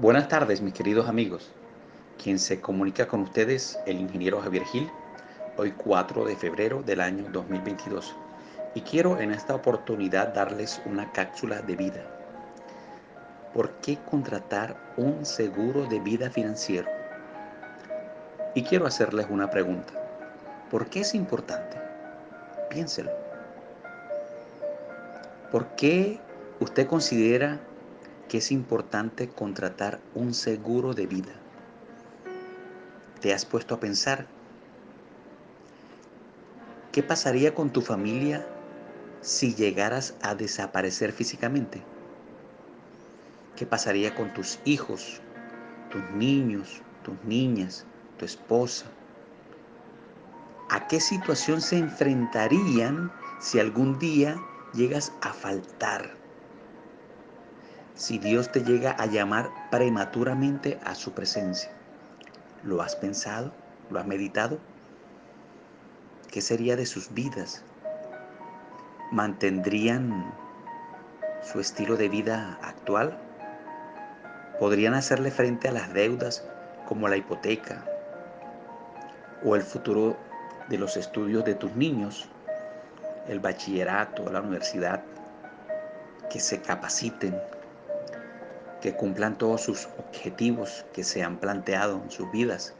Buenas tardes, mis queridos amigos. Quien se comunica con ustedes, el ingeniero Javier Gil, hoy 4 de febrero del año 2022. Y quiero en esta oportunidad darles una cápsula de vida. ¿Por qué contratar un seguro de vida financiero? Y quiero hacerles una pregunta. ¿Por qué es importante? Piénselo. ¿Por qué usted considera que es importante contratar un seguro de vida? ¿Te has puesto a pensar qué pasaría con tu familia si llegaras a desaparecer físicamente? ¿Qué pasaría con tus hijos, tus niños, tus niñas, tu esposa? ¿A qué situación se enfrentarían si algún día llegas a faltar? Si Dios te llega a llamar prematuramente a su presencia, ¿lo has pensado? ¿Lo has meditado? ¿Qué sería de sus vidas? ¿Mantendrían su estilo de vida actual? ¿Podrían hacerle frente a las deudas como la hipoteca o el futuro de los estudios de tus niños, el bachillerato, la universidad, que se capaciten, que cumplan todos sus objetivos que se han planteado en sus vidas.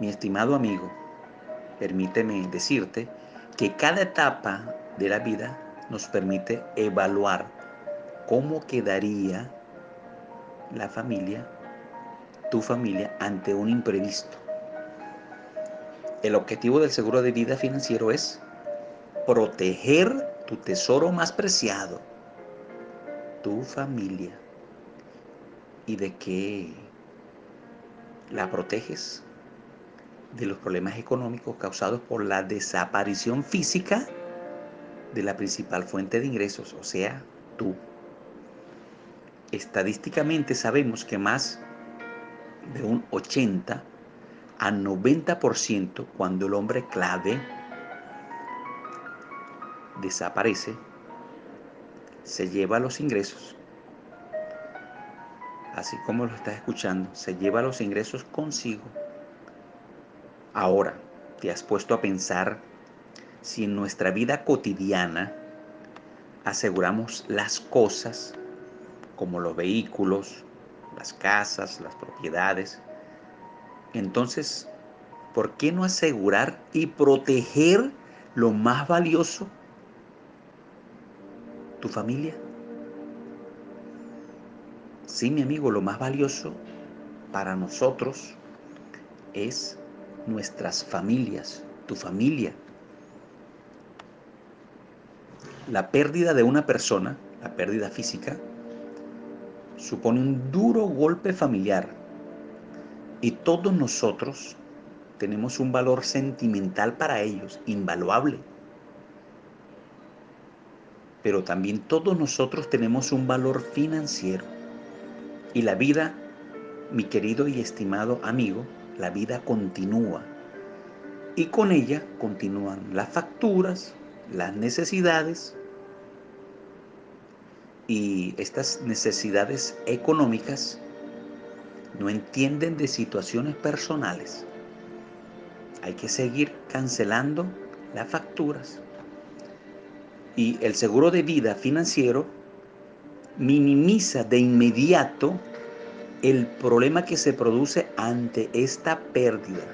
Mi estimado amigo, permíteme decirte que cada etapa de la vida nos permite evaluar cómo quedaría la familia, tu familia, ante un imprevisto. El objetivo del seguro de vida financiero es proteger tu tesoro más preciado, tu familia. ¿Y de qué la proteges? De los problemas económicos causados por la desaparición física de la principal fuente de ingresos, o sea, tú. Estadísticamente sabemos que más de un 80 a 90% cuando el hombre clave desaparece, se lleva los ingresos. Así como lo estás escuchando, se lleva los ingresos consigo. Ahora, ¿te has puesto a pensar si en nuestra vida cotidiana aseguramos las cosas como los vehículos, las casas, las propiedades, entonces, ¿por qué no asegurar y proteger lo más valioso? ¿Tu familia? Sí, mi amigo, lo más valioso para nosotros es nuestras familias, tu familia. La pérdida de una persona, la pérdida física, supone un duro golpe familiar y todos nosotros tenemos un valor sentimental para ellos, invaluable. Pero también todos nosotros tenemos un valor financiero. Y la vida, mi querido y estimado amigo, la vida continúa. Y con ella continúan las facturas, las necesidades. Y estas necesidades económicas no entienden de situaciones personales. Hay que seguir cancelando las facturas. Y el seguro de vida financiero minimiza de inmediato el problema que se produce ante esta pérdida.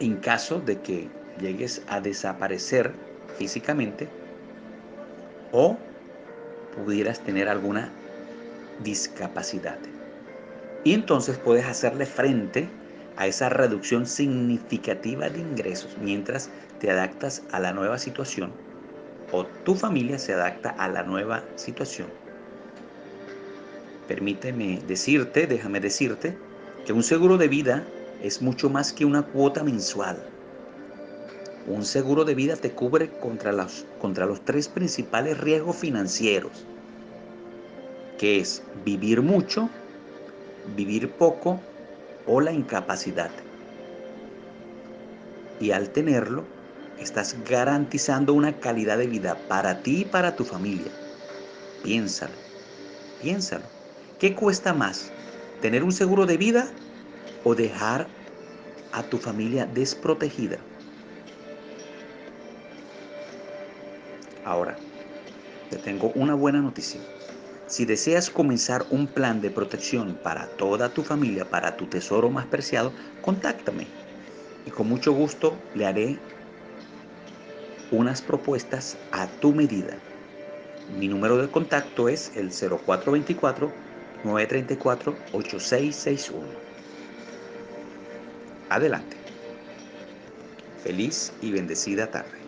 En caso de que llegues a desaparecer físicamente o pudieras tener alguna discapacidad. Y entonces puedes hacerle frente a esa reducción significativa de ingresos mientras te adaptas a la nueva situación o tu familia se adapta a la nueva situación. Permíteme decirte, déjame decirte, que un seguro de vida es mucho más que una cuota mensual. Un seguro de vida te cubre contra los, contra los tres principales riesgos financieros, que es vivir mucho, vivir poco o la incapacidad. Y al tenerlo, estás garantizando una calidad de vida para ti y para tu familia. Piénsalo, piénsalo. ¿Qué cuesta más? ¿Tener un seguro de vida o dejar a tu familia desprotegida? Ahora, te tengo una buena noticia. Si deseas comenzar un plan de protección para toda tu familia, para tu tesoro más preciado, contáctame y con mucho gusto le haré unas propuestas a tu medida. Mi número de contacto es el 0424-934-8661. Adelante. Feliz y bendecida tarde.